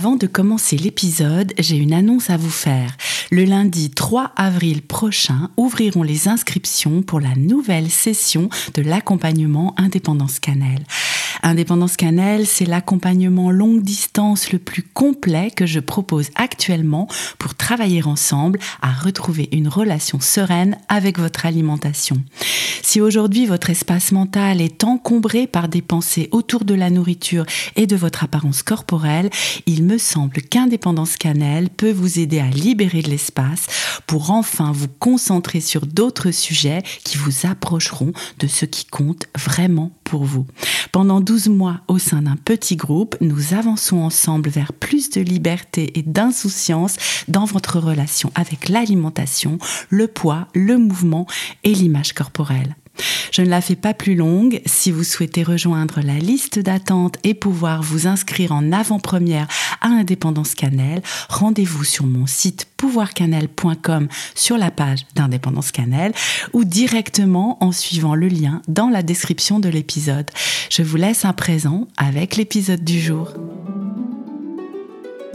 Avant de commencer l'épisode, j'ai une annonce à vous faire. Le lundi 3 avril prochain ouvriront les inscriptions pour la nouvelle session de l'accompagnement Indépendance Cannelle. Indépendance Cannelle, c'est l'accompagnement longue distance le plus complet que je propose actuellement pour travailler ensemble à retrouver une relation sereine avec votre alimentation. Si aujourd'hui votre espace mental est encombré par des pensées autour de la nourriture et de votre apparence corporelle, il me semble qu'Indépendance Cannelle peut vous aider à libérer de l'espace pour enfin vous concentrer sur d'autres sujets qui vous approcheront de ce qui compte vraiment pour vous. Pendant 12 mois au sein d'un petit groupe, nous avançons ensemble vers plus de liberté et d'insouciance dans votre relation avec l'alimentation, le poids, le mouvement et l'image corporelle. Je ne la fais pas plus longue. Si vous souhaitez rejoindre la liste d'attente et pouvoir vous inscrire en avant-première à Indépendance Cannelle, rendez-vous sur mon site pouvoircannelle.com sur la page d'Indépendance Cannelle ou directement en suivant le lien dans la description de l'épisode. Je vous laisse un présent avec l'épisode du jour.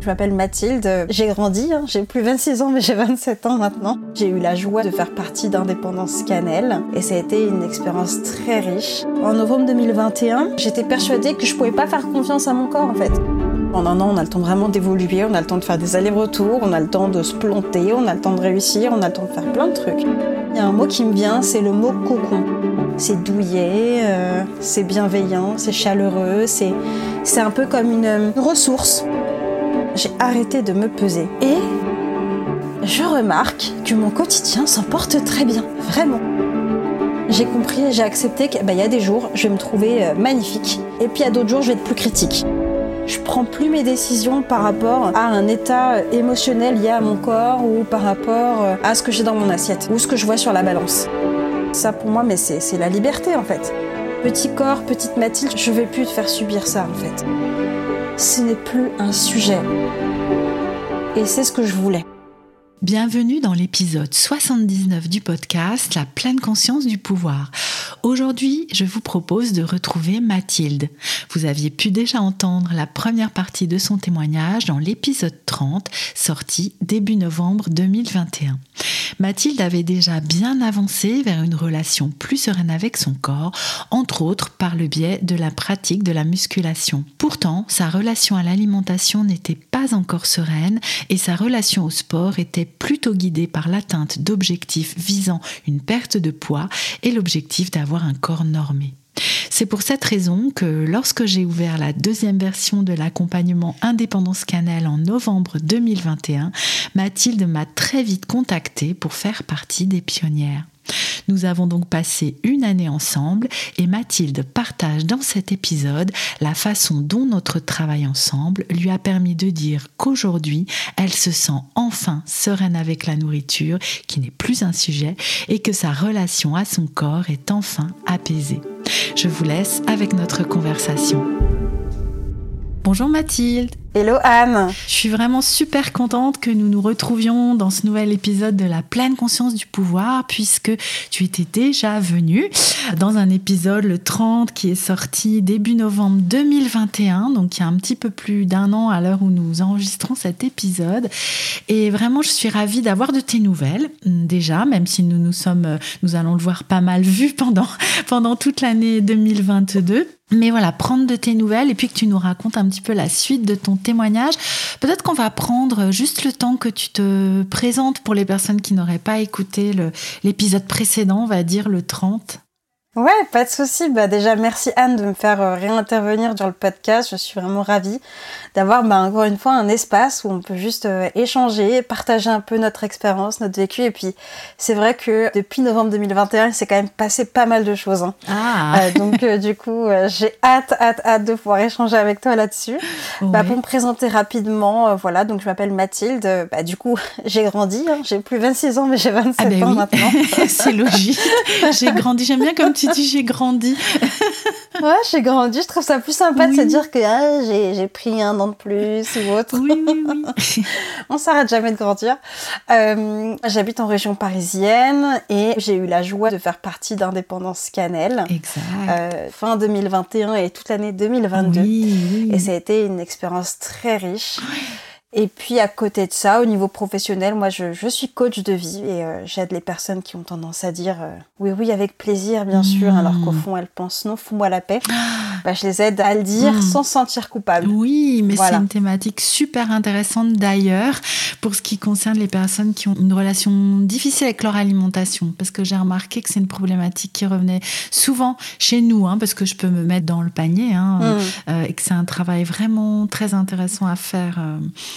Je m'appelle Mathilde, j'ai grandi, hein. j'ai plus 26 ans mais j'ai 27 ans maintenant. J'ai eu la joie de faire partie d'Indépendance Cannelle et ça a été une expérience très riche. En novembre 2021, j'étais persuadée que je pouvais pas faire confiance à mon corps en fait. En un an, on a le temps vraiment d'évoluer, on a le temps de faire des allers-retours, on a le temps de se planter, on a le temps de réussir, on a le temps de faire plein de trucs. Il y a un mot qui me vient, c'est le mot cocon. C'est douillet, euh, c'est bienveillant, c'est chaleureux, c'est un peu comme une ressource j'ai arrêté de me peser. Et je remarque que mon quotidien s'en porte très bien, vraiment. J'ai compris, j'ai accepté qu'il bah, y a des jours, je vais me trouver euh, magnifique, et puis il y a d'autres jours, je vais être plus critique. Je prends plus mes décisions par rapport à un état euh, émotionnel lié à mon corps ou par rapport euh, à ce que j'ai dans mon assiette ou ce que je vois sur la balance. Ça pour moi, mais c'est la liberté en fait. Petit corps, petite Mathilde, je vais plus te faire subir ça en fait ce n'est plus un sujet. Et c'est ce que je voulais. Bienvenue dans l'épisode 79 du podcast La pleine conscience du pouvoir. Aujourd'hui, je vous propose de retrouver Mathilde. Vous aviez pu déjà entendre la première partie de son témoignage dans l'épisode 30, sorti début novembre 2021. Mathilde avait déjà bien avancé vers une relation plus sereine avec son corps, entre autres par le biais de la pratique de la musculation. Pourtant, sa relation à l'alimentation n'était pas encore sereine et sa relation au sport était plutôt guidée par l'atteinte d'objectifs visant une perte de poids et l'objectif d'avoir un corps normé. C'est pour cette raison que lorsque j'ai ouvert la deuxième version de l'accompagnement Indépendance Cannelle en novembre 2021, Mathilde m'a très vite contactée pour faire partie des pionnières. Nous avons donc passé une année ensemble et Mathilde partage dans cet épisode la façon dont notre travail ensemble lui a permis de dire qu'aujourd'hui, elle se sent enfin sereine avec la nourriture, qui n'est plus un sujet, et que sa relation à son corps est enfin apaisée. Je vous laisse avec notre conversation. Bonjour Mathilde. Hello Anne. Je suis vraiment super contente que nous nous retrouvions dans ce nouvel épisode de la pleine conscience du pouvoir puisque tu étais déjà venue dans un épisode le 30 qui est sorti début novembre 2021 donc il y a un petit peu plus d'un an à l'heure où nous enregistrons cet épisode. Et vraiment je suis ravie d'avoir de tes nouvelles. Déjà même si nous nous sommes nous allons le voir pas mal vu pendant pendant toute l'année 2022 mais voilà, prendre de tes nouvelles et puis que tu nous racontes un petit peu la suite de ton témoignage. Peut-être qu'on va prendre juste le temps que tu te présentes pour les personnes qui n'auraient pas écouté l'épisode précédent, on va dire le 30. Ouais, pas de souci. Bah déjà, merci Anne de me faire euh, réintervenir dans le podcast. Je suis vraiment ravie d'avoir, bah, encore une fois, un espace où on peut juste euh, échanger, partager un peu notre expérience, notre vécu. Et puis, c'est vrai que depuis novembre 2021, il s'est quand même passé pas mal de choses. Hein. Ah. Euh, donc, du coup, j'ai hâte, hâte, hâte de pouvoir échanger avec toi là-dessus. Bah, pour me présenter rapidement, voilà, donc je m'appelle Mathilde. Bah, du coup, j'ai grandi. Hein. J'ai plus 26 ans, mais j'ai 27 ah ben ans oui. maintenant. c'est logique. J'ai grandi. J'aime bien comme tu dis, j'ai grandi. ouais, j'ai grandi. Je trouve ça plus sympa de se dire que ah, j'ai pris un an de plus ou autre. Oui, oui, oui. On s'arrête jamais de grandir. Euh, J'habite en région parisienne et j'ai eu la joie de faire partie d'Indépendance Cannelle. Exact. Euh, fin 2021 et toute l'année 2022. Oui, oui. Et ça a été une expérience très riche. Et puis à côté de ça, au niveau professionnel, moi je, je suis coach de vie et euh, j'aide les personnes qui ont tendance à dire euh, oui oui avec plaisir bien sûr, alors qu'au fond elles pensent non, fous-moi la paix. Bah, je les aide à le dire Mm. sans se sentir coupable. Oui, mais Voilà. c'est une thématique super intéressante d'ailleurs pour ce qui concerne les personnes qui ont une relation difficile avec leur alimentation. Parce que j'ai remarqué que c'est une problématique qui revenait souvent chez nous, hein, parce que je peux me mettre dans le panier, hein, Mm. euh, et que c'est un travail vraiment très intéressant à faire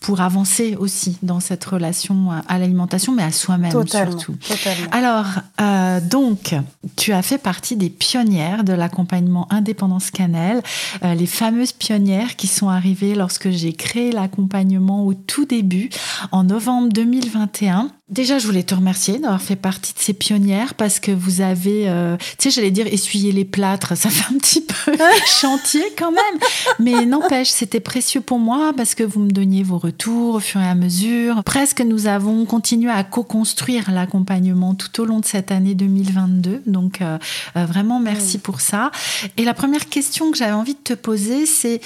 pour avancer aussi dans cette relation à, l'alimentation, mais à soi-même surtout. totalement. Alors, euh, donc, tu as fait partie des pionnières de l'accompagnement Indépendance Cannelle, euh, les fameuses pionnières qui sont arrivées lorsque j'ai créé l'accompagnement au tout début, en novembre 2021. Déjà, je voulais te remercier d'avoir fait partie de ces pionnières parce que vous avez, euh, tu sais, j'allais dire essuyer les plâtres, ça fait un petit peu chantier quand même, mais n'empêche, c'était précieux pour moi parce que vous me donniez vos retours au fur et à mesure. Presque, nous avons continué à co-construire l'accompagnement tout au long de cette année 2022. Donc, euh, euh, vraiment, merci pour ça. Et la première question que j'avais envie de te poser, c'est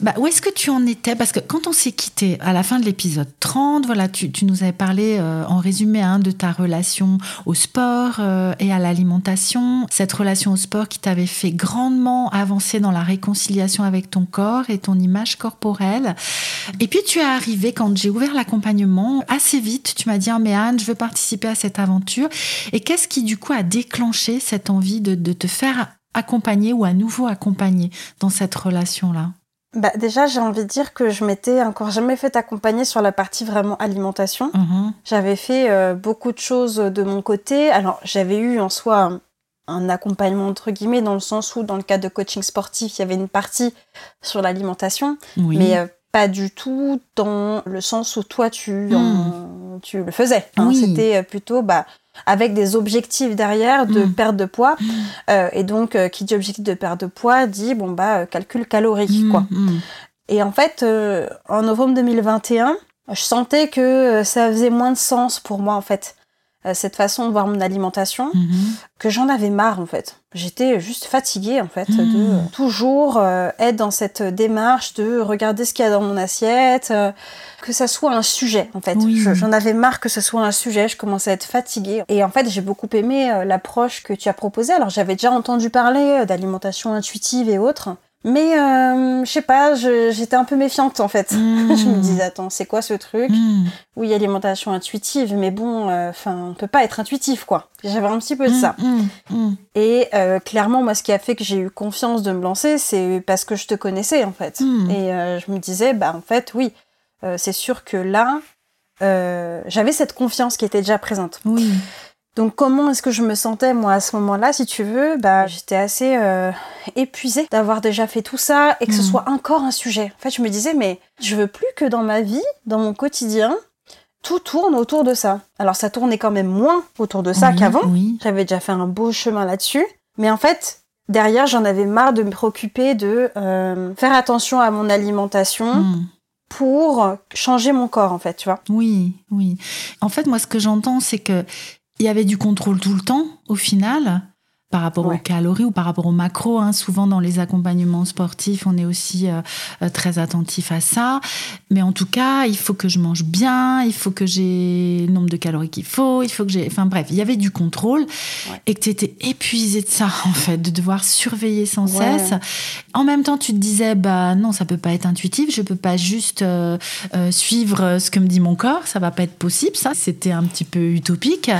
bah, où est-ce que tu en étais? Parce que quand on s'est quitté à la fin de l'épisode 30, voilà, tu, tu nous avais parlé euh, en résumé hein, de ta relation au sport euh, et à l'alimentation. Cette relation au sport qui t'avait fait grandement avancer dans la réconciliation avec ton corps et ton image corporelle. Et puis tu es arrivé quand j'ai ouvert l'accompagnement assez vite. Tu m'as dit, Ah, mais Anne, je veux participer à cette aventure. Et qu'est-ce qui du coup a déclenché cette envie de, de te faire accompagner ou à nouveau accompagner dans cette relation-là? Bah, déjà, j'ai envie de dire que je m'étais encore jamais fait accompagner sur la partie vraiment alimentation. Mhm. J'avais fait euh, beaucoup de choses de mon côté. Alors, j'avais eu en soi un, un accompagnement entre guillemets dans le sens où, dans le cadre de coaching sportif, il y avait une partie sur l'alimentation, Oui. mais euh, pas du tout dans le sens où toi tu, en- tu le faisais. hein. Hmm. Oui. C'était euh, plutôt bah, avec des objectifs derrière de Mm. perte de poids. Mm. Euh, et donc, euh, qui dit objectif de perte de poids dit bon bah euh, calcul calorique Mhm, quoi. Et en fait, euh, en novembre 2021, je sentais que euh, ça faisait moins de sens pour moi, en fait, cette façon de voir mon alimentation, Mhm. que j'en avais marre, en fait. J'étais juste fatiguée, en fait, de euh, toujours euh, être dans cette démarche de regarder ce qu'il y a dans mon assiette, euh, que ça soit un sujet, en fait. Oui. Je- J'en avais marre que ce soit un sujet, je commençais à être fatiguée. Et en fait, j'ai beaucoup aimé euh, l'approche que tu as proposée. Alors, j'avais déjà entendu parler euh, d'alimentation intuitive et autres. Mais euh, je sais pas, j'étais un peu méfiante en fait. Je me disais attends, c'est quoi ce truc Mhm. Oui, alimentation intuitive, mais bon, enfin, on peut pas être intuitif quoi. J'avais un petit peu de ça. Mhm, mhm. Et euh, clairement, moi, ce qui a fait que j'ai eu confiance de me lancer, c'est parce que je te connaissais en fait. Et euh, je me disais, bah en fait, oui, euh, c'est sûr que là, euh, j'avais cette confiance qui était déjà présente. Oui. Donc comment est-ce que je me sentais moi à ce moment-là, si tu veux? Bah j'étais assez euh, épuisée d'avoir déjà fait tout ça et que ce Mhm. soit encore un sujet. En fait, je me disais mais je veux plus que dans ma vie, dans mon quotidien, tout tourne autour de ça. Alors ça tournait quand même moins autour de ça Oui, qu'avant. Oui. J'avais déjà fait un beau chemin là-dessus, mais en fait derrière j'en avais marre de me préoccuper de euh, faire attention à mon alimentation Mhm. pour changer mon corps en fait, tu vois. Oui, oui. En fait, moi, ce que j'entends, c'est que il y avait du contrôle tout le temps, au final, par rapport Ouais. aux calories ou par rapport aux macros. hein. Souvent, dans les accompagnements sportifs, on est aussi euh, euh, très attentif à ça. Mais en tout cas, il faut que je mange bien, il faut que j'ai le nombre de calories qu'il faut, il faut que j'ai... Enfin bref, il y avait du contrôle Ouais. et que tu étais épuisé de ça, en fait, de devoir surveiller sans Ouais. cesse. En même temps, tu te disais, bah non, ça peut pas être intuitif, je peux pas juste euh, euh, suivre ce que me dit mon corps, ça va pas être possible, ça. C'était un petit peu utopique.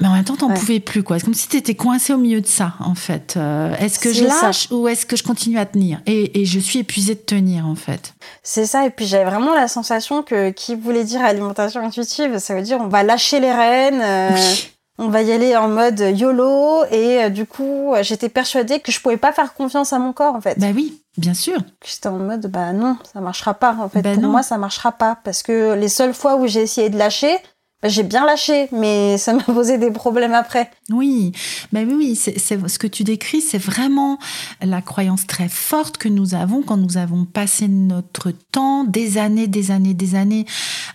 Mais en même temps, t'en Ouais. pouvais plus, quoi. C'est comme si t'étais coincé au milieu de ça, en fait. Euh, est-ce que je ça. lâche ou est-ce que je continue à tenir? Et, et je suis épuisée de tenir, en fait. C'est ça, et puis j'avais vraiment la sensation que qui voulait dire alimentation intuitive, ça veut dire on va lâcher les rênes, euh, Oui. on va y aller en mode YOLO, et euh, du coup j'étais persuadée que je pouvais pas faire confiance à mon corps en fait. Bah oui, bien sûr. J'étais en mode bah non, ça marchera pas en fait. Ben Pour non. moi ça marchera pas, parce que les seules fois où j'ai essayé de lâcher, j'ai bien lâché, mais ça m'a posé des problèmes après. Oui, mais oui, oui, c'est ce que tu décris, c'est vraiment la croyance très forte que nous avons quand nous avons passé notre temps, des années, des années, des années,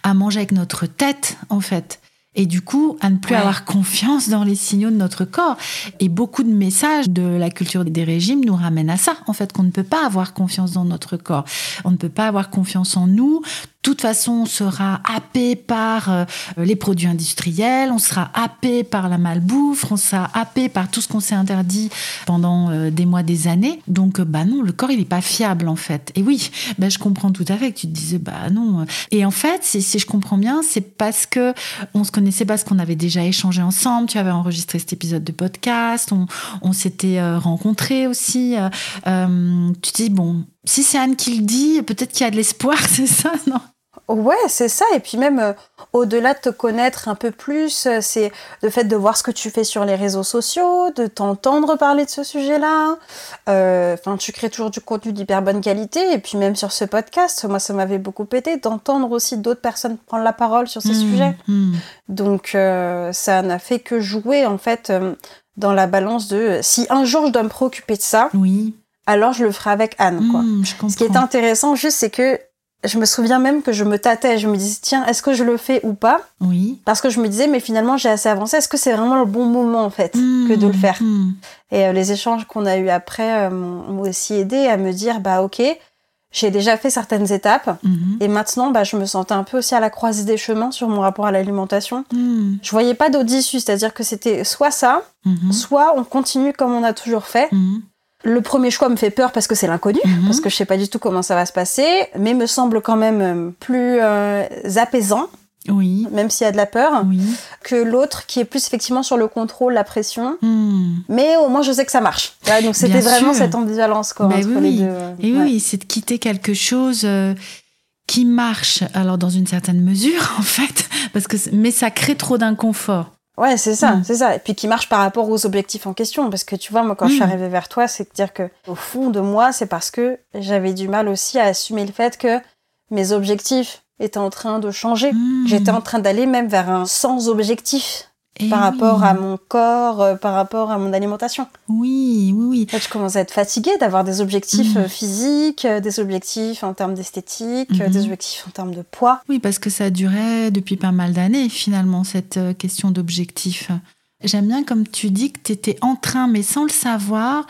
à manger avec notre tête, en fait. Et du coup, à ne plus Ouais. avoir confiance dans les signaux de notre corps. Et beaucoup de messages de la culture des régimes nous ramènent à ça, en fait, qu'on ne peut pas avoir confiance dans notre corps. On ne peut pas avoir confiance en nous. Toute façon, on sera happé par euh, les produits industriels, on sera happé par la malbouffe, on sera happé par tout ce qu'on s'est interdit pendant euh, des mois, des années. Donc, euh, bah non, le corps, il n'est pas fiable, en fait. Et oui, bah, je comprends tout à fait que tu te disais, bah non. Et en fait, si, je comprends bien, c'est parce que on se connaissait parce qu'on avait déjà échangé ensemble, tu avais enregistré cet épisode de podcast, on, s'était rencontrés aussi. tu te dis, bon, si c'est Anne qui le dit, peut-être qu'il y a de l'espoir, c'est ça, non? Ouais, c'est ça. Et puis même euh, au-delà de te connaître un peu plus, euh, c'est le fait de voir ce que tu fais sur les réseaux sociaux, de t'entendre parler de ce sujet-là. Euh, Enfin, tu crées toujours du contenu d'hyper bonne qualité. Et puis même sur ce podcast, moi, ça m'avait beaucoup aidé d'entendre aussi d'autres personnes prendre la parole sur ces Mmh, sujets. mmh. Donc ça n'a fait que jouer en fait dans la balance de si un jour je dois me préoccuper de ça, Oui, alors je le ferai avec Anne. Quoi. Mmh, je comprends. Ce qui est intéressant juste, c'est que je me souviens même que je me tâtais. Je me disais, tiens, est-ce que je le fais ou pas? Oui. Parce que je me disais, mais finalement, j'ai assez avancé. Est-ce que c'est vraiment le bon moment, en fait, que de le faire? mmh. Et euh, les échanges qu'on a eus après euh, m'ont aussi aidé à me dire, bah ok, j'ai déjà fait certaines étapes. Mhm. Et maintenant, bah, je me sentais un peu aussi à la croisée des chemins sur mon rapport à l'alimentation. Mhm. Je voyais pas d'autre issue, c'est-à-dire que c'était soit ça, Mhm. soit on continue comme on a toujours fait. Le premier choix me fait peur parce que c'est l'inconnu, Mhm. parce que je sais pas du tout comment ça va se passer, mais me semble quand même euh, plus euh, apaisant, Oui. même s'il y a de la peur, Oui. que l'autre qui est plus effectivement sur le contrôle, la pression. Mhm. Mais au moins je sais que ça marche. Ouais, donc c'était vraiment sûr. cette ambivalence quoi, Bah entre oui, les deux. Et Ouais. oui, c'est de quitter quelque chose euh, qui marche, alors dans une certaine mesure, en fait, parce que, mais ça crée trop d'inconfort. Ouais, c'est ça, Mm. c'est ça. Et puis qui marche par rapport aux objectifs en question. Parce que tu vois, moi, quand je suis Mm. arrivée vers toi, c'est dire que, au fond de moi, c'est parce que j'avais du mal aussi à assumer le fait que mes objectifs étaient en train de changer. Mhm. J'étais en train d'aller même vers un sans objectif Et par oui. rapport à mon corps, euh, par rapport à mon alimentation. Oui, oui, oui. En fait, je commence à être fatiguée d'avoir des objectifs Mm. euh, physiques, euh, des objectifs en termes d'esthétique, des objectifs en termes de poids. Oui, parce que ça durait depuis pas mal d'années, finalement, cette question d'objectif. J'aime bien, comme tu dis, que tu étais en train, mais sans le savoir,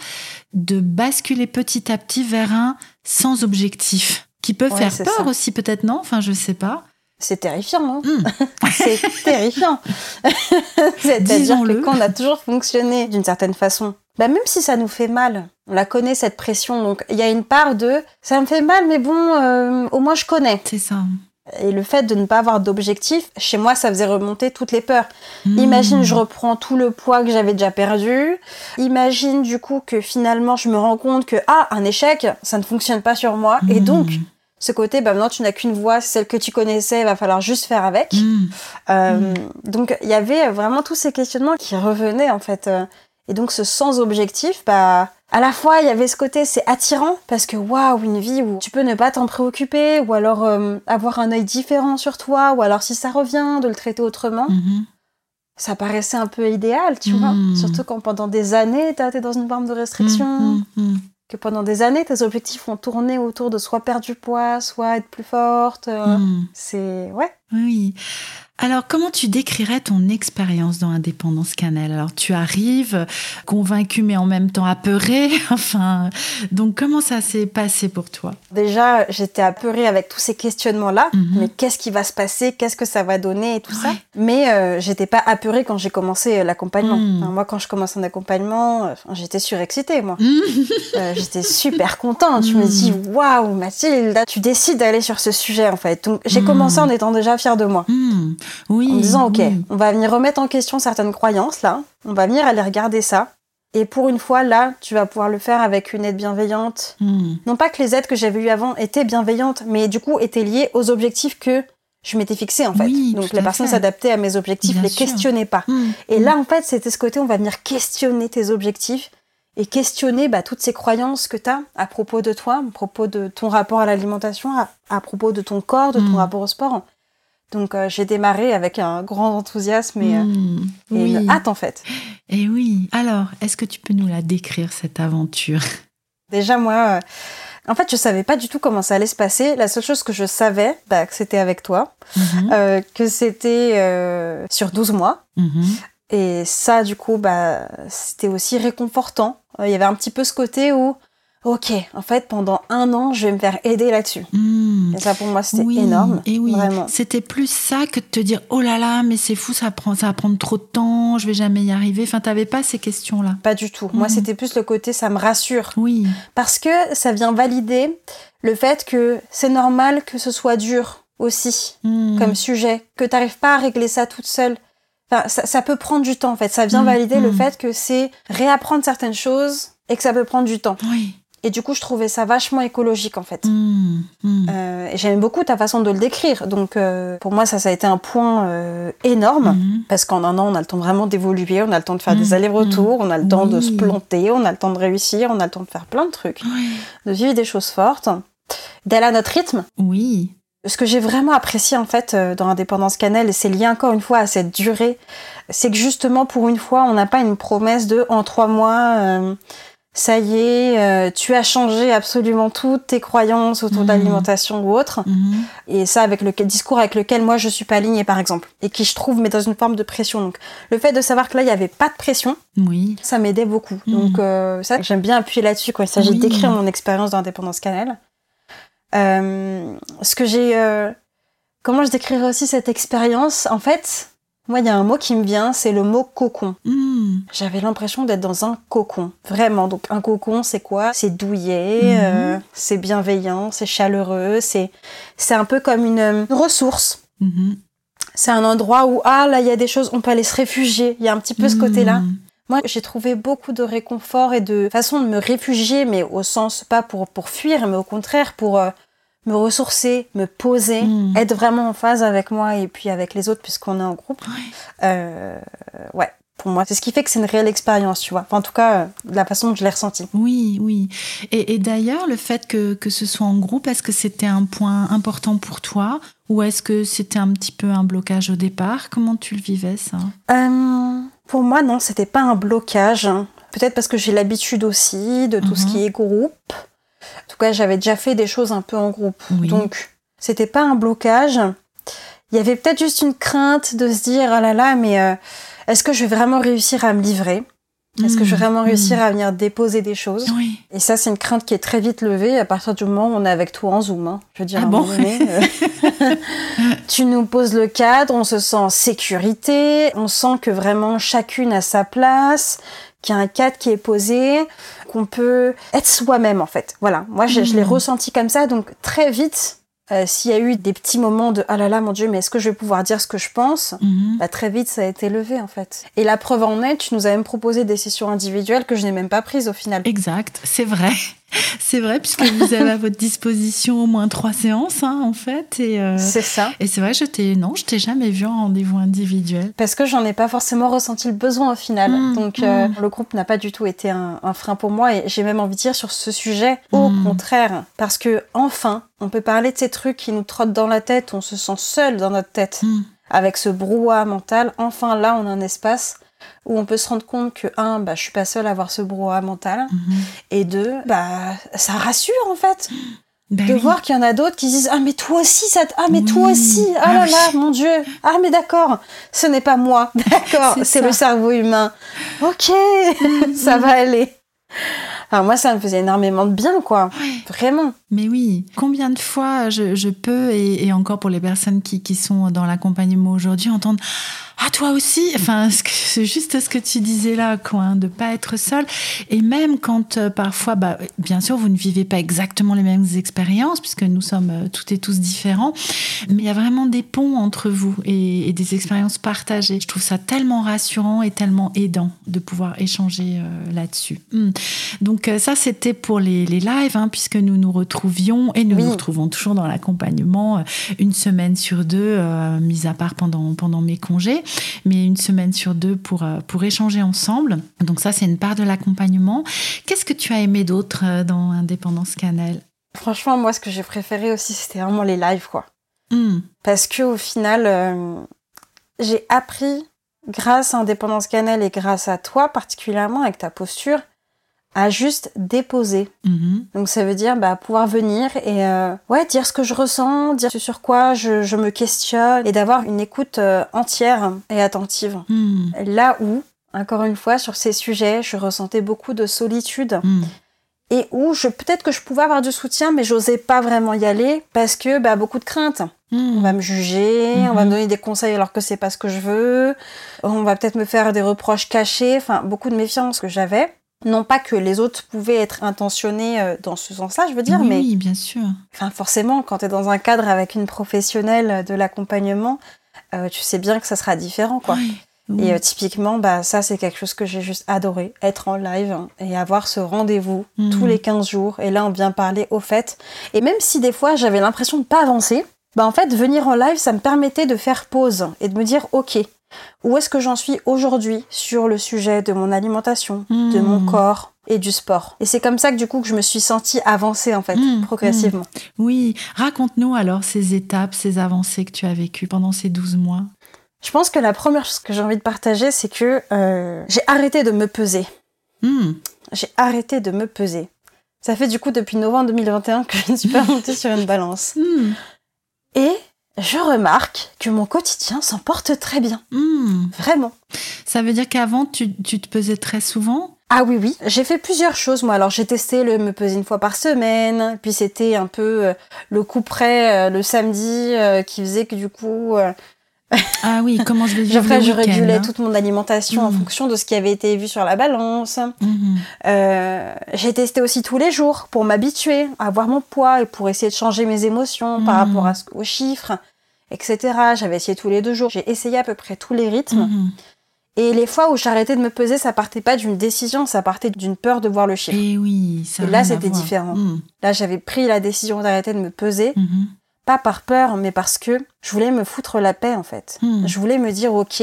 de basculer petit à petit vers un sans objectif, qui peut Ouais, faire peur ça. aussi, peut-être, non? Enfin, je sais pas. C'est terrifiant, hein Hmm. C'est terrifiant. C'est-à-dire Disons-le. que quand on a toujours fonctionné d'une certaine façon, bah même si ça nous fait mal, on la connaît cette pression, donc il y a une part de ça me fait mal, mais bon, euh, au moins je connais. C'est ça. Et le fait de ne pas avoir d'objectif, chez moi, ça faisait remonter toutes les peurs. Hmm. Imagine, je reprends tout le poids que j'avais déjà perdu. Imagine du coup que finalement, je me rends compte que ah, un échec, ça ne fonctionne pas sur moi. Et Hmm. donc, ce côté, bah maintenant tu n'as qu'une voix, celle que tu connaissais, il va falloir juste faire avec. Hmm. Euh, Donc il y avait vraiment tous ces questionnements qui revenaient en fait. euh, Et donc ce sans objectif, bah à la fois il y avait ce côté c'est attirant parce que waouh une vie où tu peux ne pas t'en préoccuper ou alors euh, avoir un œil différent sur toi ou alors si ça revient de le traiter autrement, Mhm. ça paraissait un peu idéal tu Mm. vois. Surtout quand pendant des années t'as été dans une forme de restriction. Que pendant des années tes objectifs ont tourné autour de soit perdre du poids, soit être plus forte. euh, Hmm. C'est ouais. Oui. Alors, comment tu décrirais ton expérience dans Indépendance Cannelle Alors, tu arrives convaincue, mais en même temps apeurée. Enfin, donc, comment ça s'est passé pour toi? Déjà, j'étais apeurée avec tous ces questionnements-là. Mhm. Mais qu'est-ce qui va se passer? Qu'est-ce que ça va donner Et tout ça. Mais euh, j'étais pas apeurée quand j'ai commencé euh, l'accompagnement. Mhm. Enfin, moi, quand je commence un accompagnement, euh, enfin, j'étais surexcitée, moi. Euh, j'étais super contente. Je me Mhm. dis, waouh, Mathilde, tu décides d'aller sur ce sujet, en fait. Donc, j'ai Mhm. commencé en étant déjà fière de moi. Hmm. Oui. En disant, ok, oui. on va venir remettre en question certaines croyances là. On va venir aller regarder ça. Et pour une fois, là, tu vas pouvoir le faire avec une aide bienveillante. Hmm. Non pas que les aides que j'avais eues avant étaient bienveillantes, mais du coup étaient liées aux objectifs que je m'étais fixés en fait. Oui, Donc la personne s'adaptait à mes objectifs, Bien les sûr. questionnait pas. Hmm. Et là, en fait, c'était ce côté, on va venir questionner tes objectifs et questionner bah, toutes ces croyances que tu as à propos de toi, à propos de ton rapport à l'alimentation, à, à propos de ton corps, de ton rapport au sport. Donc euh, j'ai démarré avec un grand enthousiasme et, euh, Hmm. et Oui. une hâte en fait. Et oui. Alors, est-ce que tu peux nous la décrire, cette aventure? Déjà, moi, euh, en fait, je savais pas du tout comment ça allait se passer. La seule chose que je savais, bah, que c'était avec toi, Mhm. euh, que c'était sur 12 mois. Mhm. Et ça, du coup, bah, c'était aussi réconfortant. Il y avait un petit peu ce côté où, ok, en fait, pendant un an, je vais me faire aider là-dessus. Hmm. Et ça, pour moi, c'était Oui, énorme. Et oui, Vraiment. c'était plus ça que de te dire oh là là, mais c'est fou, ça prend, ça va prendre trop de temps, je vais jamais y arriver. Enfin, t'avais pas ces questions-là. Pas du tout. Moi, Mhm. c'était plus le côté, ça me rassure. Oui. Parce que ça vient valider le fait que c'est normal que ce soit dur aussi, Hmm. comme sujet, que t'arrives pas à régler ça toute seule. Enfin, ça, ça peut prendre du temps, en fait. Ça vient valider le fait que c'est réapprendre certaines choses et que ça peut prendre du temps. Oui. Et du coup, je trouvais ça vachement écologique, en fait. Hmm. Hmm. Euh, et j'aime beaucoup ta façon de le décrire. Donc, euh, pour moi, ça, ça a été un point euh, énorme. Mhm. Parce qu'en un an, on a le temps vraiment d'évoluer, on a le temps de faire des allers-retours, on a le temps de se planter, on a le temps de réussir, on a le temps de faire plein de trucs, Oui. de vivre des choses fortes, d'aller à notre rythme. Oui. Ce que j'ai vraiment apprécié en fait dans Indépendance Cannelle, et c'est lié encore une fois à cette durée, c'est que justement pour une fois, on n'a pas une promesse de en trois mois, ça y est, euh, tu as changé absolument toutes tes croyances autour Mhm. de l'alimentation ou autre. Mhm. Et ça, avec le discours avec lequel moi je suis pas alignée, par exemple, et qui je trouve met dans une forme de pression. Donc, le fait de savoir que là il y avait pas de pression, Oui. ça m'aidait beaucoup. Mhm. Donc, euh, ça, j'aime bien appuyer là-dessus quand il s'agit Oui. d'écrire mon expérience d'indépendance cannelle. Euh, ce que j'ai, euh, comment je décrirais aussi cette expérience? En fait, moi, il y a un mot qui me vient, c'est le mot cocon. Hmm. J'avais l'impression d'être dans un cocon, vraiment. Donc un cocon, c'est quoi? C'est douillet, Mhm. euh, c'est bienveillant, c'est chaleureux, c'est c'est un peu comme une, euh, ressource. Mhm. C'est un endroit où ah là il y a des choses, on peut aller se réfugier. Il y a un petit peu ce côté-là. Hmm. Moi, j'ai trouvé beaucoup de réconfort et de façon de me réfugier, mais au sens pas pour pour fuir, mais au contraire pour euh, me ressourcer, me poser, Mm. être vraiment en phase avec moi et puis avec les autres puisqu'on est en groupe. Ouais. Euh, ouais, pour moi, c'est ce qui fait que c'est une réelle expérience, tu vois. Enfin, en tout cas, euh, la façon dont je l'ai ressenti. Oui, oui. Et, et d'ailleurs, le fait que, que ce soit en groupe, est-ce que c'était un point important pour toi ou est-ce que c'était un petit peu un blocage au départ? Comment tu le vivais, ça? Euh, pour moi, non, c'était pas un blocage. Peut-être parce que j'ai l'habitude aussi de tout ce Mhm. qui est groupe. En tout cas, j'avais déjà fait des choses un peu en groupe. Oui. Donc, c'était pas un blocage. Il y avait peut-être juste une crainte de se dire, ah là là, mais euh, est-ce que je vais vraiment réussir à me livrer? Est-ce que je vais Mm, vraiment réussir à venir déposer des choses? Oui. Et ça, c'est une crainte qui est très vite levée à partir du moment où on est avec toi en Zoom. hein. Je veux dire, Ah bon donné, euh, tu nous poses le cadre, on se sent en sécurité, on sent que vraiment chacune a sa place, qu'il y a un cadre qui est posé, qu'on peut être soi-même en fait. Voilà, moi je, je l'ai Mhm. ressenti comme ça, donc très vite, euh, s'il y a eu des petits moments de ah là là mon dieu, mais est-ce que je vais pouvoir dire ce que je pense Mhm. bah, très vite, ça a été levé en fait. Et la preuve en est, tu nous as même proposé des sessions individuelles que je n'ai même pas prises au final. Exact, c'est vrai. C'est vrai, puisque vous avez à votre disposition au moins trois séances, hein, en fait. Et, euh, C'est ça. et c'est vrai, je t'ai, non, je t'ai jamais vu en rendez-vous individuel. Parce que j'en ai pas forcément ressenti le besoin au final. Mm, Donc euh, mm. le groupe n'a pas du tout été un, un frein pour moi et j'ai même envie de dire sur ce sujet au Mm. contraire. Parce que enfin, on peut parler de ces trucs qui nous trottent dans la tête, on se sent seul dans notre tête. Avec ce brouhaha mental, enfin là on a un espace où on peut se rendre compte que un, bah je suis pas seule à avoir ce brouhaha mental Mhm. et deux, bah ça rassure en fait. Ben de oui. voir qu'il y en a d'autres qui se disent ah mais toi aussi ça te- ah mais toi aussi ah, Ah là oui. là mon dieu ah mais d'accord ce n'est pas moi d'accord C'est le cerveau humain ok ça va aller alors moi ça me faisait énormément de bien quoi vraiment Mais oui, combien de fois je, peux, et, encore pour les personnes qui, sont dans l'accompagnement aujourd'hui, entendre ah toi aussi! Enfin c'est juste ce que tu disais là quoi hein, de pas être seul. Et même quand euh, parfois bah bien sûr vous ne vivez pas exactement les mêmes expériences puisque nous sommes euh, toutes et tous différents mais il y a vraiment des ponts entre vous et, des expériences partagées. Je trouve ça tellement rassurant et tellement aidant de pouvoir échanger euh, là-dessus. Hmm. donc ça c'était pour les, les lives hein, puisque nous nous retrouvions et nous nous retrouvons toujours dans l'accompagnement une semaine sur deux mis à part pendant pendant mes congés mais une semaine sur deux pour, euh, pour échanger ensemble. Donc ça, c'est une part de l'accompagnement. Qu'est-ce que tu as aimé d'autre euh, dans Indépendance Cannelle Franchement, moi, ce que j'ai préféré aussi, c'était vraiment les lives, quoi. Hmm. Parce que au final, euh, j'ai appris, grâce à Indépendance Cannelle et grâce à toi particulièrement, avec ta posture, à juste déposer. Mhm. Donc ça veut dire bah, pouvoir venir et euh, ouais dire ce que je ressens, dire sur quoi je, me questionne et d'avoir une écoute euh, entière et attentive. Mhm. Là où, encore une fois, sur ces sujets, je ressentais beaucoup de solitude. Mhm. Et où je peut-être que je pouvais avoir du soutien, mais j'osais pas vraiment y aller parce que bah, beaucoup de craintes. On va me juger, on va me donner des conseils alors que c'est pas ce que je veux. On va peut-être me faire des reproches cachés. Enfin, beaucoup de méfiance que j'avais. Non pas que les autres pouvaient être intentionnés euh, dans ce sens-là, je veux dire, oui, mais. Oui, bien sûr. Enfin, forcément, quand tu es dans un cadre avec une professionnelle de l'accompagnement, euh, tu sais bien que ça sera différent, quoi. Et euh, typiquement, bah, ça, c'est quelque chose que j'ai juste adoré, être en live hein, et avoir ce rendez-vous mhm. tous les 15 jours. Et là, on vient parler au fait. Et même si des fois, j'avais l'impression de pas avancer, bah, en fait, venir en live, ça me permettait de faire pause et de me dire, OK, où est-ce que j'en suis aujourd'hui sur le sujet de mon alimentation, de mon hmm. corps et du sport? Et c'est comme ça que du coup que je me suis sentie avancer en fait, hmm. progressivement. Hmm. Oui, raconte-nous alors ces étapes, ces avancées que tu as vécues pendant ces 12 mois. Je pense que la première chose que j'ai envie de partager, c'est que euh, j'ai arrêté de me peser. J'ai arrêté de me peser. Ça fait du coup depuis novembre 2021 que je ne suis pas montée sur une balance. Et je remarque que mon quotidien s'en porte très bien. Hmm. Vraiment. Ça veut dire qu'avant, tu, te pesais très souvent? Ah oui, oui. J'ai fait plusieurs choses, moi. Alors, j'ai testé le me peser une fois par semaine. Puis, c'était un peu euh, le coup près euh, le samedi euh, qui faisait que du coup... ah oui, comment je vais vivre Après, je régulais hein toute mon alimentation en hmm. fonction de ce qui avait été vu sur la balance. Hmm. j'ai testé aussi tous les jours pour m'habituer à voir mon poids et pour essayer de changer mes émotions par rapport à, aux chiffres etc. J'avais essayé tous les deux jours. J'ai essayé à peu près tous les rythmes. Mhm. Et les fois où j'arrêtais de me peser, ça partait pas d'une décision, ça partait d'une peur de voir le chiffre. Et oui, ça Et là, c'était différent. Mhm. Là, j'avais pris la décision d'arrêter de me peser. Pas par peur, mais parce que je voulais me foutre la paix, en fait. Je voulais me dire, ok,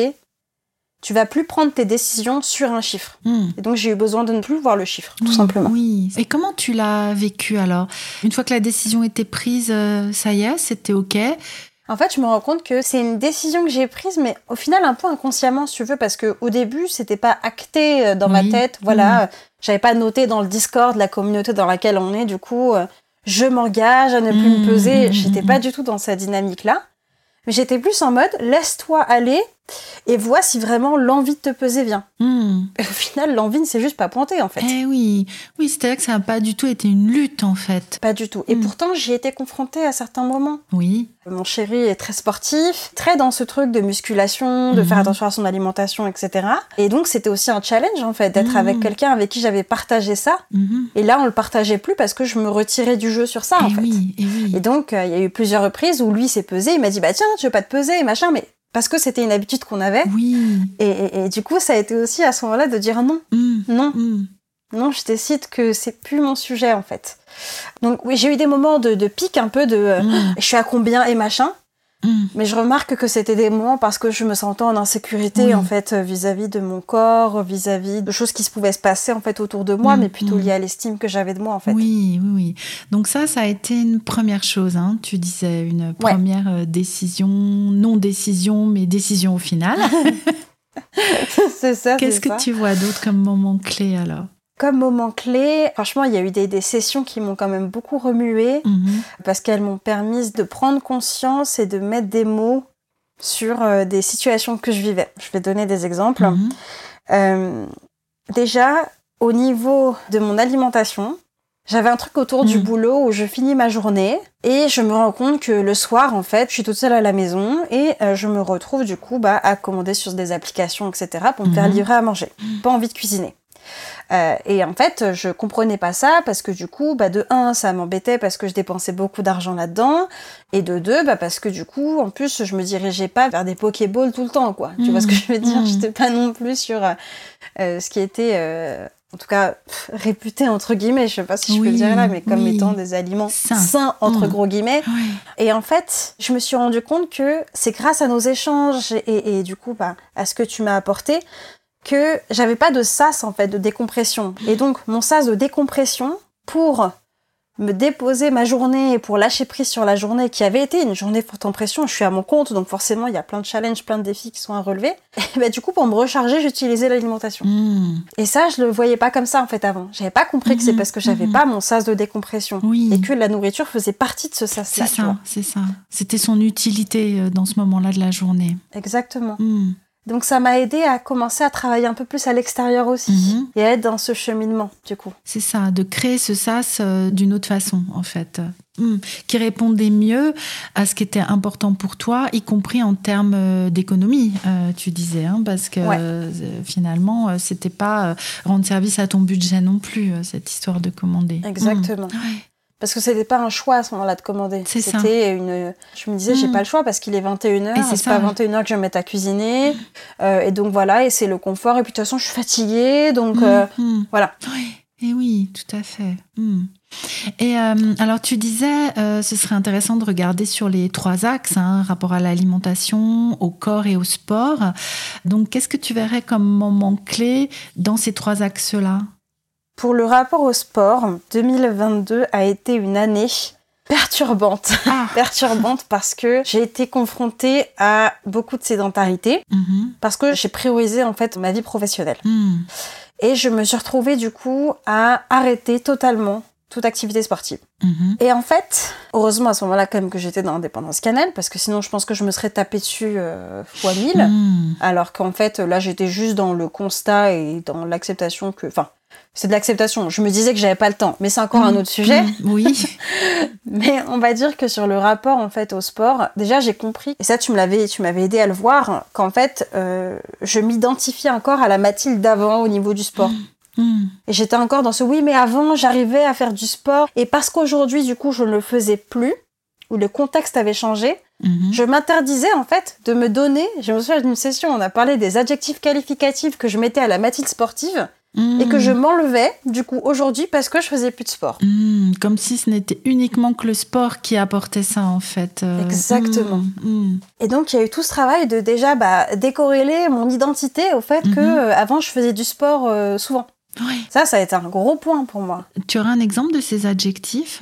tu vas plus prendre tes décisions sur un chiffre. Et donc, j'ai eu besoin de ne plus voir le chiffre, tout simplement. Oui. Et comment tu l'as vécu alors? Une fois que la décision était prise, euh, ça y est, c'était ok en fait, je me rends compte que c'est une décision que j'ai prise, mais au final un peu inconsciemment, si tu veux, parce que au début, c'était pas acté euh, dans ma tête. Voilà, mm. j'avais pas noté dans le Discord la communauté dans laquelle on est. Du coup, je m'engage à ne plus me peser. Mm, J'étais pas du tout dans cette dynamique-là. Mais j'étais plus en mode laisse-toi aller et vois si vraiment l'envie de te peser vient. Hmm. Au final, l'envie ne s'est juste pas pointée en fait. Eh oui, oui, c'est-à-dire que ça n'a pas du tout été une lutte en fait. Pas du tout. Et hmm. pourtant, j'y été confrontée à certains moments. Oui. Mon chéri est très sportif, très dans ce truc de musculation, de faire hmm. attention à son alimentation, etc. Et donc, c'était aussi un challenge en fait d'être avec quelqu'un avec qui j'avais partagé ça. Et là, on le partageait plus parce que je me retirais du jeu sur ça en eh fait. Oui, eh oui. et donc, euh, il y a eu plusieurs reprises où lui s'est pesé, il m'a dit bah tiens, tu veux pas te peser, machin, mais parce que c'était une habitude qu'on avait. Oui. Et, du coup, ça a été aussi à ce moment-là de dire non, mm. non, mm. non, je décide que c'est plus mon sujet en fait. Donc oui, j'ai eu des moments de, pic un peu de euh, mm. je suis à combien et machin. Mm. Mais je remarque que c'était des moments parce que je me sentais en insécurité en fait euh, vis-à-vis de mon corps, vis-à-vis de choses qui se pouvaient se passer en fait autour de moi, mm, mais plutôt mm. liées à l'estime que j'avais de moi en fait. Oui, oui, oui. Donc ça, ça a été une première chose. Hein. Tu disais une première euh, décision, non décision, mais décision au final. c'est ça. Qu'est-ce que tu vois d'autre comme moment clé alors? Comme moment clé, franchement, il y a eu des, sessions qui m'ont quand même beaucoup remué mhm. parce qu'elles m'ont permis de prendre conscience et de mettre des mots sur euh, des situations que je vivais. Je vais donner des exemples. Mhm. Euh, déjà, au niveau de mon alimentation, J'avais un truc autour du Mm. boulot où je finis ma journée et je me rends compte que le soir, en fait, je suis toute seule à la maison et euh, je me retrouve du coup bah, à commander sur des applications, etc. pour me faire Mhm. livrer à manger. Pas envie de cuisiner. Euh, et en fait, je comprenais pas ça parce que du coup, bah, de un, ça m'embêtait parce que je dépensais beaucoup d'argent là-dedans, et de deux, bah, parce que du coup, en plus, je me dirigeais pas vers des Pokéballs tout le temps, quoi. Tu vois ce que je veux dire? Mhm. J'étais pas non plus sur euh, euh, ce qui était, euh, en tout cas, réputé entre guillemets. Je sais pas si je peux le dire là, mais comme oui. étant des aliments Sains. sains, entre Mhm. gros guillemets. Et en fait, je me suis rendu compte que c'est grâce à nos échanges et, et du coup bah, à ce que tu m'as apporté que j'avais pas de sas en fait de décompression. Et donc mon sas de décompression pour me déposer ma journée et pour lâcher prise sur la journée qui avait été une journée forte en pression, je suis à mon compte donc forcément il y a plein de challenges, plein de défis qui sont à relever. Et bah, du coup pour me recharger, j'utilisais l'alimentation. Mm. Et ça je le voyais pas comme ça en fait avant. J'avais pas compris que c'est Mhm, parce que j'avais mhm. pas mon sas de décompression Oui. et que la nourriture faisait partie de ce sas C'est là, vois. ça, c'est ça. C'était son utilité euh, dans ce moment-là de la journée. Exactement. Donc ça m'a aidé à commencer à travailler un peu plus à l'extérieur aussi Mhm. et à être dans ce cheminement du coup. C'est ça, de créer ce sas euh, d'une autre façon, en fait. Mm. Qui répondait mieux à ce qui était important pour toi, y compris en termes euh, d'économie, euh, tu disais, hein, parce que Ouais. finalement, c'était pas rendre service à ton budget non plus, cette histoire de commander. Exactement. Mm. Ouais. Parce que c'était pas un choix à ce moment-là de commander. C'était une. Je me disais, j'ai Mm. pas le choix parce qu'il est 21h. Et c'est pas 21h que je vais me mettre à cuisiner. Euh, et donc voilà, et c'est le confort. Et puis de toute façon, je suis fatiguée. Donc euh, Mm, mm. voilà. Oui, et oui, tout à fait. Hmm. Et euh, alors tu disais, euh, ce serait intéressant de regarder sur les trois axes, hein, rapport à l'alimentation, au corps et au sport. Donc qu'est-ce que tu verrais comme moment clé dans ces trois axes-là? Pour le rapport au sport, 2022 a été une année perturbante. Ah, perturbante parce que j'ai été confrontée à beaucoup de sédentarité. mhm, Parce que j'ai priorisé en fait ma vie professionnelle. hmm, Et je me suis retrouvée du coup à arrêter totalement toute activité sportive. mhm. Et en fait, heureusement à ce moment-là quand même que j'étais dans Indépendance Cannelle, parce que sinon je pense que je me serais tapée dessus euh, fois 1000. Hmm, Alors qu'en fait là j'étais juste dans le constat et dans l'acceptation que... Enfin, c'est de l'acceptation. Je me disais que j'avais pas le temps, mais c'est encore un hmm, autre sujet. hmm, Oui. Mais on va dire que sur le rapport en fait au sport, déjà j'ai compris et ça tu me l'avais, tu m'avais aidé à le voir qu'en fait euh, je m'identifiais encore à la Mathilde d'avant au niveau du sport. Hmm, Et j'étais encore dans ce oui mais avant j'arrivais à faire du sport et parce qu'aujourd'hui du coup je ne le faisais plus ou le contexte avait changé, mhm. je m'interdisais en fait de me donner. Je me souviens d'une session, on a parlé des adjectifs qualificatifs que je mettais à la Mathilde sportive et que Hmm. je m'enlevais du coup aujourd'hui parce que je faisais plus de sport. Hmm, comme si ce n'était uniquement que le sport qui apportait ça en fait. Euh, Exactement. hmm, hmm. Et donc il y a eu tout ce travail de déjà bah, décorréler mon identité au fait que Mhm. euh, avant je faisais du sport euh, souvent. Ouais. Ça, ça a été un gros point pour moi. Tu aurais un exemple de ces adjectifs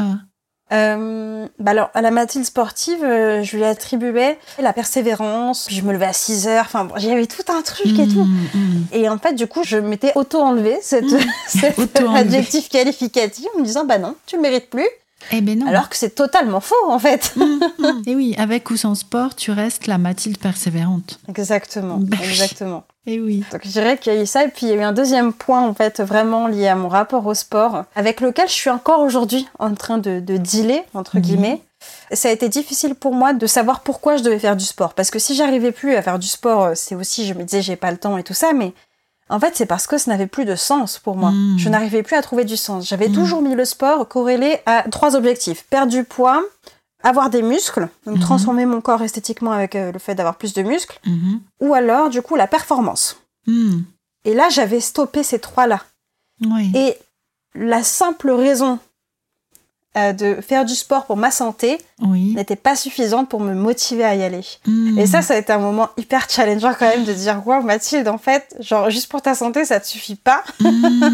Euh, bah alors, à la Mathilde sportive, euh, je lui attribuais la persévérance, puis je me levais à 6 heures, enfin bon, j'avais tout un truc et tout. Hmm, hmm. Et en fait, du coup, je m'étais auto-enlevé cet adjectif qualificatif en me disant, bah non, tu le mérites plus, Eh ben non. alors que c'est totalement faux en fait. Et oui, avec ou sans sport, tu restes la Mathilde persévérante. Exactement, Bah exactement. Et oui. Donc je dirais qu'il y a eu ça, et puis il y a eu un deuxième point en fait vraiment lié à mon rapport au sport, avec lequel je suis encore aujourd'hui en train de, de dealer, entre guillemets. Ça a été difficile pour moi de savoir pourquoi je devais faire du sport, parce que si j'arrivais plus à faire du sport, euh, c'est aussi, je me disais j'ai pas le temps et tout ça, mais en fait c'est parce que ça n'avait plus de sens pour moi. Mhm. Je n'arrivais plus à trouver du sens. J'avais Mhm. toujours mis le sport corrélé à trois objectifs. Perdre du poids, avoir des muscles, donc Mhm. transformer mon corps esthétiquement avec euh, le fait d'avoir plus de muscles, Mhm. ou alors du coup la performance. Hmm. Et là, j'avais stoppé ces trois-là. Oui. Et la simple raison euh, de faire du sport pour ma santé Oui. n'était pas suffisante pour me motiver à y aller. Hmm. Et ça, ça a été un moment hyper challengeant quand même de dire Waouh, Mathilde, en fait, genre juste pour ta santé, ça te suffit pas Hmm.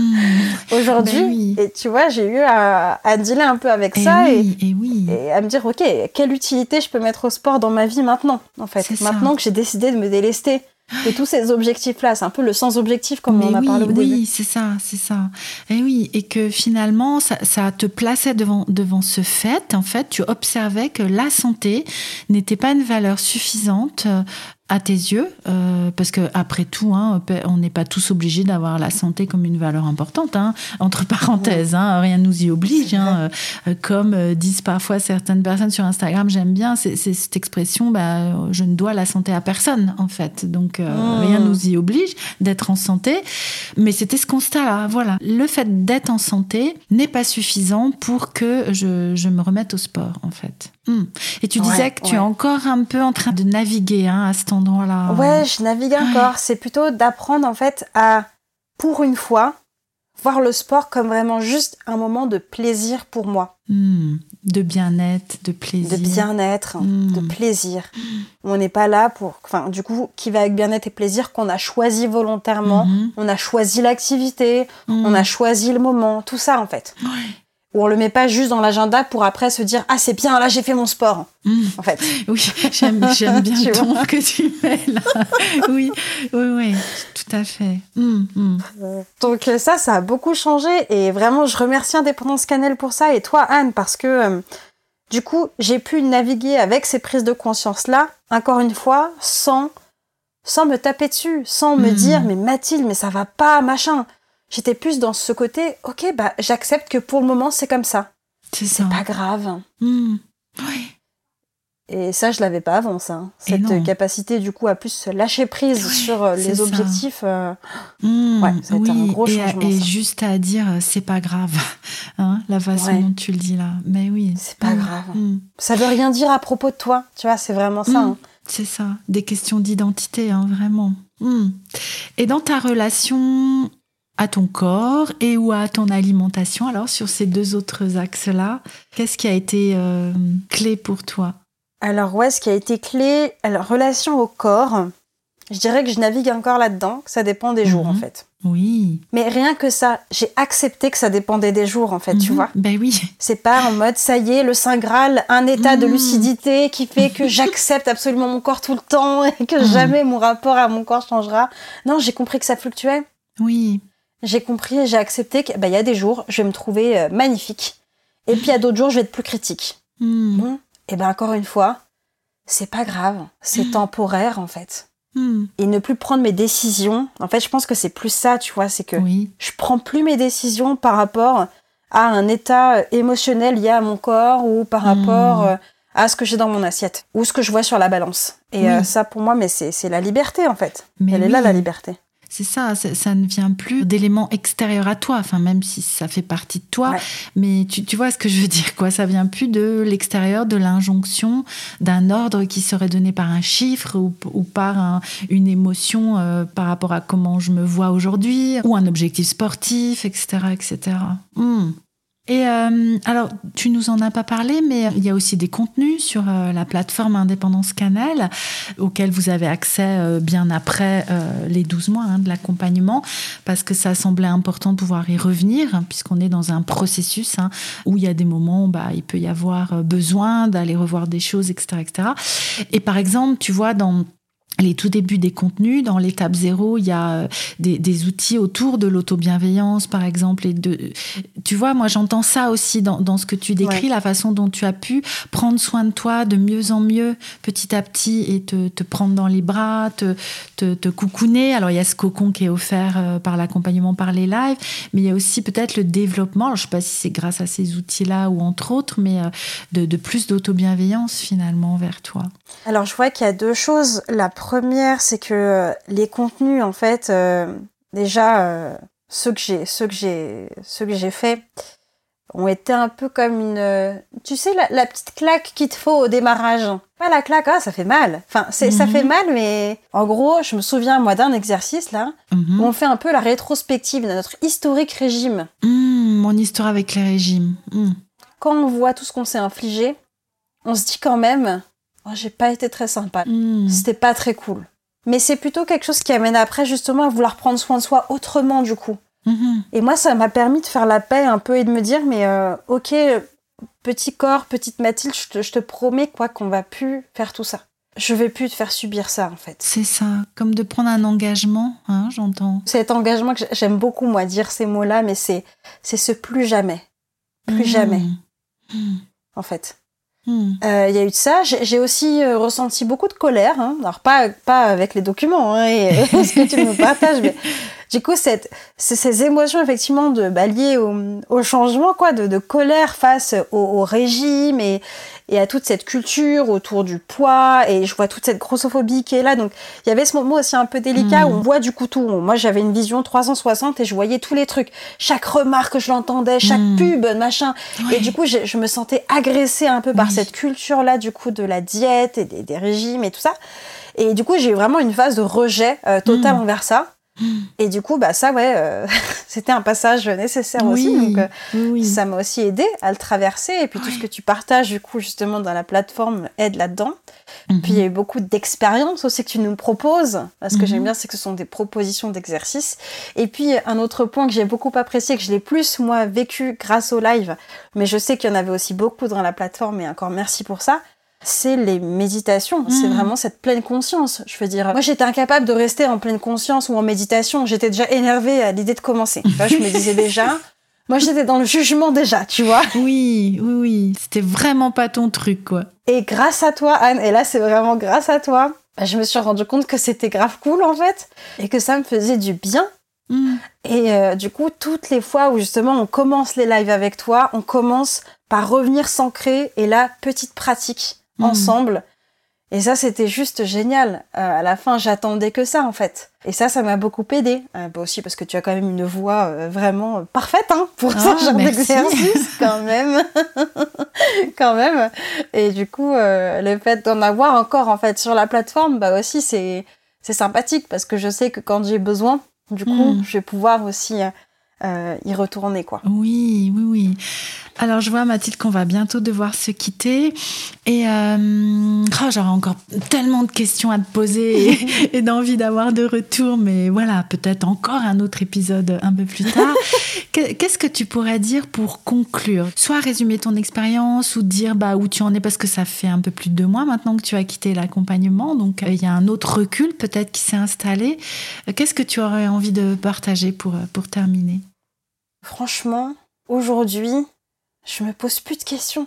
aujourd'hui. Ben oui. Et tu vois, j'ai eu à, à dealer un peu avec Et ça oui, et oui. et, et à me dire Ok, quelle utilité je peux mettre au sport dans ma vie maintenant En fait, ça. maintenant que j'ai décidé de me délester de tous ces objectifs-là, c'est un peu le sans-objectif comme Mais on en a oui, parlé au oui, début. c'est ça, c'est ça. Et oui, et que finalement, ça, ça te plaçait devant, devant ce fait. En fait, tu observais que la santé n'était pas une valeur suffisante à tes yeux euh, Parce que après tout, hein, on n'est pas tous obligés d'avoir la santé comme une valeur importante. Hein, entre parenthèses, hein, rien ne nous y oblige. Hein, euh, comme euh, disent parfois certaines personnes sur Instagram, j'aime bien c'est cette expression. Bah, je ne dois la santé à personne, en fait. Donc euh, rien ne mmh. nous y oblige d'être en santé. Mais c'était ce constat-là. Voilà, le fait d'être en santé n'est pas suffisant pour que je, je, me remette au sport, en fait. Mmh. Et tu disais que tu es encore un peu en train de naviguer hein, à ce temps Ouais, je navigue encore. C'est plutôt d'apprendre en fait à, pour une fois, voir le sport comme vraiment juste un moment de plaisir pour moi. Hmm. de bien-être, de plaisir. De bien-être, hmm. de plaisir. On n'est pas là pour... Enfin, du coup, qui va avec bien-être et plaisir qu'on a choisi volontairement, hmm. on a choisi l'activité, on a choisi le moment, tout ça en fait. Où on le met pas juste dans l'agenda pour après se dire ah c'est bien là j'ai fait mon sport. Mmh. en fait. Oui j'aime bien le ton que tu mets là. Oui oui oui tout à fait. Mmh, mmh. donc euh, ça ça a beaucoup changé et vraiment je remercie Indépendance Cannelle pour ça et toi Anne parce que euh, du coup j'ai pu naviguer avec ces prises de conscience là encore une fois sans sans me taper dessus sans me dire mais Mathilde mais ça va pas machin J'étais plus dans ce côté, ok, bah j'accepte que pour le moment c'est comme ça. C'est pas grave. Hmm. Oui. Et ça, je l'avais pas avant, ça. Hein. Cette capacité, du coup, à plus lâcher prise sur euh, les objectifs. Euh, hmm. ouais, ça a été un gros et, changement. Et juste à dire, euh, c'est pas grave, hein, la façon dont tu le dis là. Mais oui. C'est pas hmm. grave. Ça veut rien dire à propos de toi. Tu vois, c'est vraiment ça. Hein. C'est ça. Des questions d'identité, vraiment. Et dans ta relation à ton corps et ou à ton alimentation. Alors sur ces deux autres axes-là, qu'est-ce qui a été euh, clé pour toi? Alors ouais, ce qui a été clé, alors relation au corps, je dirais que je navigue encore là-dedans, que ça dépend des jours en mhm. fait. Oui. Mais rien que ça, j'ai accepté que ça dépendait des jours en fait, tu mhm. vois. Ben oui. C'est pas en mode ça y est, le Saint Graal, un état de mhm. lucidité qui fait que j'accepte absolument mon corps tout le temps et que jamais mon rapport à mon corps changera. Non, j'ai compris que ça fluctuait. Oui j'ai compris et j'ai accepté qu'il bah, y a des jours, je vais me trouver euh, magnifique. Et puis, il y a d'autres jours, je vais être plus critique. Hmm. et ben encore une fois, c'est pas grave. C'est hmm. temporaire, en fait. Hmm. Et ne plus prendre mes décisions. En fait, je pense que c'est plus ça, tu vois. C'est que je prends plus mes décisions par rapport à un état euh, émotionnel lié à mon corps ou par rapport euh, à ce que j'ai dans mon assiette ou ce que je vois sur la balance. Et ça, pour moi, mais c'est la liberté, en fait. Mais Elle est là, la liberté. C'est ça, ça, ne vient plus d'éléments extérieurs à toi, enfin même si ça fait partie de toi, mais tu, vois ce que je veux dire quoi Ça vient plus de l'extérieur, de l'injonction d'un ordre qui serait donné par un chiffre ou, par une émotion euh, par rapport à comment je me vois aujourd'hui ou un objectif sportif, etc., etc. Et euh, alors, tu nous en as pas parlé, mais il y a aussi des contenus sur euh, la plateforme Indépendance Canal auxquels vous avez accès euh, bien après les 12 mois hein, de l'accompagnement, parce que ça semblait important de pouvoir y revenir, puisqu'on est dans un processus hein, où il y a des moments où bah, il peut y avoir besoin d'aller revoir des choses, etc., etc. Et par exemple, tu vois, dans les tout débuts des contenus. Dans l'étape zéro, il y a euh, des, outils autour de l'auto-bienveillance, par exemple. Et de, tu vois, moi, j'entends ça aussi dans, ce que tu décris, la façon dont tu as pu prendre soin de toi de mieux en mieux, petit à petit, et te, te prendre dans les bras, te, te, te, coucouner. Alors, il y a ce cocon qui est offert euh, par l'accompagnement par les lives, mais il y a aussi peut-être le développement, je ne sais pas si c'est grâce à ces outils-là ou entre autres, mais euh, de, de plus d'auto-bienveillance finalement vers toi. Alors, je vois qu'il y a deux choses. La première, c'est que euh, les contenus, en fait, euh, déjà, euh, ceux que j'ai, ceux que j'ai, ceux que j'ai fait, ont été un peu comme une, tu sais, la, petite claque qu'il te faut au démarrage. Pas la claque, ah, ça fait mal. Enfin, c'est, ça fait mhm. mal, mais en gros, je me souviens, moi, d'un exercice, là, mhm. où on fait un peu la rétrospective de notre historique régime. Mmh, mon histoire avec les régimes. Mmh. Quand on voit tout ce qu'on s'est infligé, on se dit quand même, Oh, j'ai pas été très sympa. Hmm. C'était pas très cool. Mais c'est plutôt quelque chose qui amène après justement à vouloir prendre soin de soi autrement du coup. Mhm. Et moi, ça m'a permis de faire la paix un peu et de me dire, mais euh, ok, petit corps, petite Mathilde, je te, promets quoi qu'on va plus faire tout ça. Je vais plus te faire subir ça en fait. C'est ça, comme de prendre un engagement, hein, j'entends. Cet engagement que j'aime beaucoup moi dire ces mots-là, mais c'est c'est ce plus jamais, plus hmm. jamais, hmm. en fait. Hmm. Euh, il y a eu de ça. J'ai aussi euh, ressenti beaucoup de colère. Hein. Alors pas pas avec les documents hein, et ce que tu nous partages, mais du coup cette ces émotions effectivement de bah, liées au, au, changement quoi, de, de colère face au, au régime et et à toute cette culture autour du poids et je vois toute cette grossophobie qui est là. Donc il y avait ce moment aussi un peu délicat où on hmm. voit du coup tout moi j'avais une vision 360 et je voyais tous les trucs. Chaque remarque je l'entendais chaque hmm. pub machin. Et du coup je, je, me sentais agressée un peu par cette culture là du coup de la diète et des, des régimes et tout ça. Et du coup j'ai eu vraiment une phase de rejet euh, total hmm. envers ça et du coup, bah ça, ouais, euh, c'était un passage nécessaire aussi. Donc, euh, ça m'a aussi aidé à le traverser. Et puis tout ce que tu partages, du coup, justement, dans la plateforme aide là-dedans. Mhm. Puis il y a eu beaucoup d'expériences aussi que tu nous proposes. Ce que j'aime mhm. bien, c'est que ce sont des propositions d'exercice. Et puis un autre point que j'ai beaucoup apprécié, que je l'ai plus moi vécu grâce au live, mais je sais qu'il y en avait aussi beaucoup dans la plateforme. Et encore merci pour ça c'est les méditations. C'est hmm. vraiment cette pleine conscience. Je veux dire, moi j'étais incapable de rester en pleine conscience ou en méditation. J'étais déjà énervée à l'idée de commencer. je me disais déjà, moi j'étais dans le jugement déjà, tu vois. Oui, oui, oui. C'était vraiment pas ton truc, quoi. Et grâce à toi, Anne, et là c'est vraiment grâce à toi, bah, je me suis rendu compte que c'était grave cool en fait, et que ça me faisait du bien. Hmm. Et euh, du coup, toutes les fois où justement on commence les lives avec toi, on commence par revenir s'ancrer et là, petite pratique Mm. ensemble. Et ça, c'était juste génial. Euh, à la fin, j'attendais que ça, en fait. Et ça, ça m'a beaucoup aidé. Euh, bah aussi parce que tu as quand même une voix euh, vraiment parfaite hein, pour ce ah, genre d'exercice, quand même. quand même. Et du coup, le fait d'en avoir encore, en fait, sur la plateforme, bah aussi, c'est c'est sympathique parce que je sais que quand j'ai besoin, du coup, mm. je vais pouvoir aussi y retourner, quoi. Oui, oui, oui. Alors, je vois, Mathilde, qu'on va bientôt devoir se quitter. Et euh, oh, j'aurais encore tellement de questions à te poser et, d'envie d'avoir de retour. Mais voilà, peut-être encore un autre épisode un peu plus tard. Qu'est-ce que tu pourrais dire pour conclure? Soit résumer ton expérience ou dire bah, où tu en es parce que ça fait un peu plus de deux mois maintenant que tu as quitté l'accompagnement. Donc, euh, il y a un autre recul peut-être qui s'est installé. Euh, qu'est-ce que tu aurais envie de partager pour, pour terminer? Franchement, aujourd'hui, je me pose plus de questions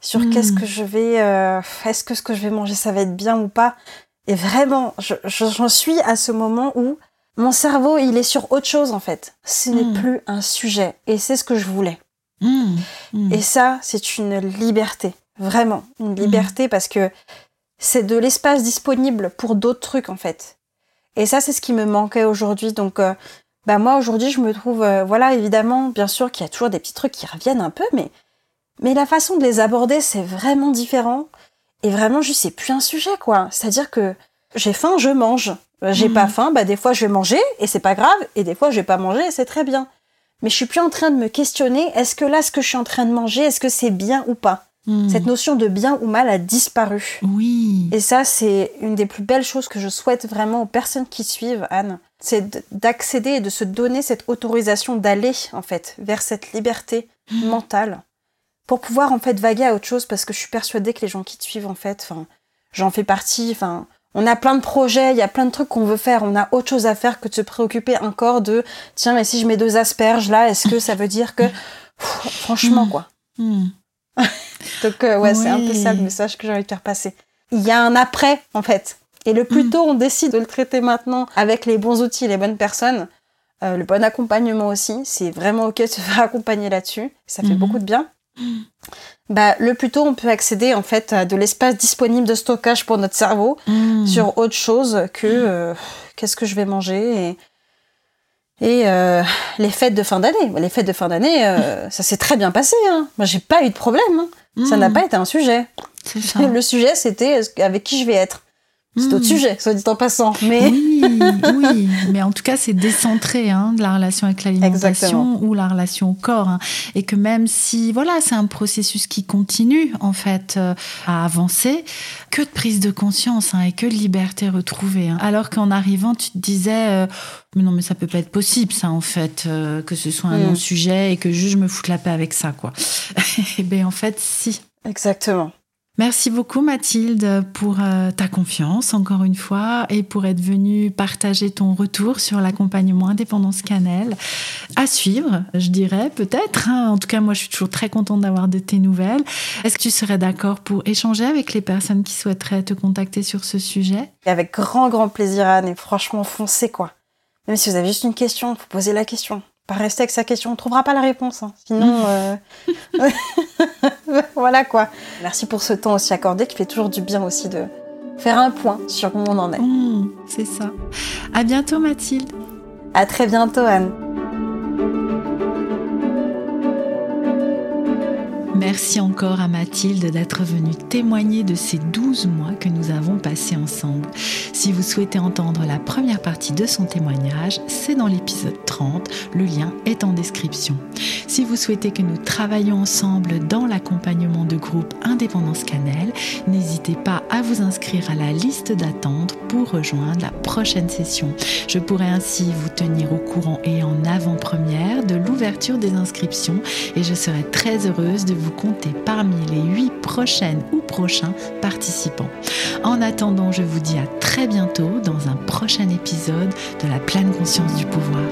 sur hmm. qu'est-ce que je vais, euh, est-ce que ce que je vais manger, ça va être bien ou pas. Et vraiment, j'en suis à ce moment où mon cerveau, il est sur autre chose en fait. Ce n'est hmm. plus un sujet. Et c'est ce que je voulais. Hmm. Et ça, c'est une liberté. Vraiment, une liberté parce que c'est de l'espace disponible pour d'autres trucs en fait. Et ça, c'est ce qui me manquait aujourd'hui. Donc, euh, bah moi aujourd'hui je me trouve euh, voilà évidemment bien sûr qu'il y a toujours des petits trucs qui reviennent un peu mais mais la façon de les aborder c'est vraiment différent. Et vraiment juste c'est plus un sujet quoi. C'est-à-dire que j'ai faim je mange. Euh, j'ai pas mhm. faim bah des fois je vais manger et c'est pas grave et des fois je vais pas manger et c'est très bien. Mais je suis plus en train de me questionner est-ce que là ce que je suis en train de manger est-ce que c'est bien ou pas? Mhm. cette notion de bien ou mal a disparu. Oui. Et ça, c'est une des plus belles choses que je souhaite vraiment aux personnes qui suivent, Anne c'est d'accéder et de se donner cette autorisation d'aller en fait vers cette liberté mmh. mentale pour pouvoir en fait vaguer à autre chose parce que je suis persuadée que les gens qui te suivent en fait, enfin, j'en fais partie, enfin, on a plein de projets, il y a plein de trucs qu'on veut faire, on a autre chose à faire que de se préoccuper encore de tiens mais si je mets deux asperges là, est-ce que ça veut dire que franchement quoi. Mmh. Donc euh, ouais, c'est un peu ça le message que j'ai envie de faire passer. Il y a un après en fait. Et le plus mm. tôt on décide de le traiter maintenant avec les bons outils, les bonnes personnes, euh, le bon accompagnement aussi, c'est vraiment ok de se faire accompagner là-dessus, ça fait mm-hmm. beaucoup de bien. Bah, le plus tôt on peut accéder en fait à de l'espace disponible de stockage pour notre cerveau mm. sur autre chose que euh, qu'est-ce que je vais manger et et euh, les fêtes de fin d'année. Les fêtes de fin d'année, ça s'est très bien passé. Hein. Moi, j'ai pas eu de problème. Hein. Ça n'a mm. pas été un sujet. Le sujet, c'était avec qui je vais être. C'est autre hmm. sujet, soit dit en passant. Mais... Oui, oui, mais en tout cas, c'est décentré hein, de la relation avec l'alimentation ou la relation au corps. Hein. Et que même si, voilà, c'est un processus qui continue, en fait, euh, à avancer, que de prise de conscience hein, et que de liberté retrouvée. Alors qu'en arrivant, tu te disais, euh, mais non, mais ça peut pas être possible, ça, en fait, euh, que ce soit un hmm. non-sujet et que juste je me foute la paix avec ça, quoi. et bien, en fait, si. Exactement. Merci beaucoup Mathilde pour euh, ta confiance encore une fois et pour être venue partager ton retour sur l'accompagnement indépendance cannelle. À suivre, je dirais peut-être. Hein. En tout cas, moi je suis toujours très contente d'avoir de tes nouvelles. Est-ce que tu serais d'accord pour échanger avec les personnes qui souhaiteraient te contacter sur ce sujet? Avec grand grand plaisir Anne et franchement foncez quoi. Même si vous avez juste une question, vous posez la question pas rester avec sa question. On trouvera pas la réponse. Hein. Sinon, euh, voilà quoi. Merci pour ce temps aussi accordé qui fait toujours du bien aussi de faire un point sur où on en est. Mmh, c'est ça. À bientôt Mathilde. À très bientôt Anne. Merci encore à Mathilde d'être venue témoigner de ces 12 mois que nous avons passés ensemble. Si vous souhaitez entendre la première partie de son témoignage, c'est dans l'épisode 30, le lien est en description. Si vous souhaitez que nous travaillions ensemble dans l'accompagnement de groupe Indépendance Cannelle, n'hésitez pas à vous inscrire à la liste d'attente pour rejoindre la prochaine session. Je pourrai ainsi vous tenir au courant et en avant-première de l'ouverture des inscriptions et je serai très heureuse de vous compter parmi les 8 prochaines ou prochains participants. En attendant, je vous dis à très bientôt dans un prochain épisode de la pleine conscience du pouvoir.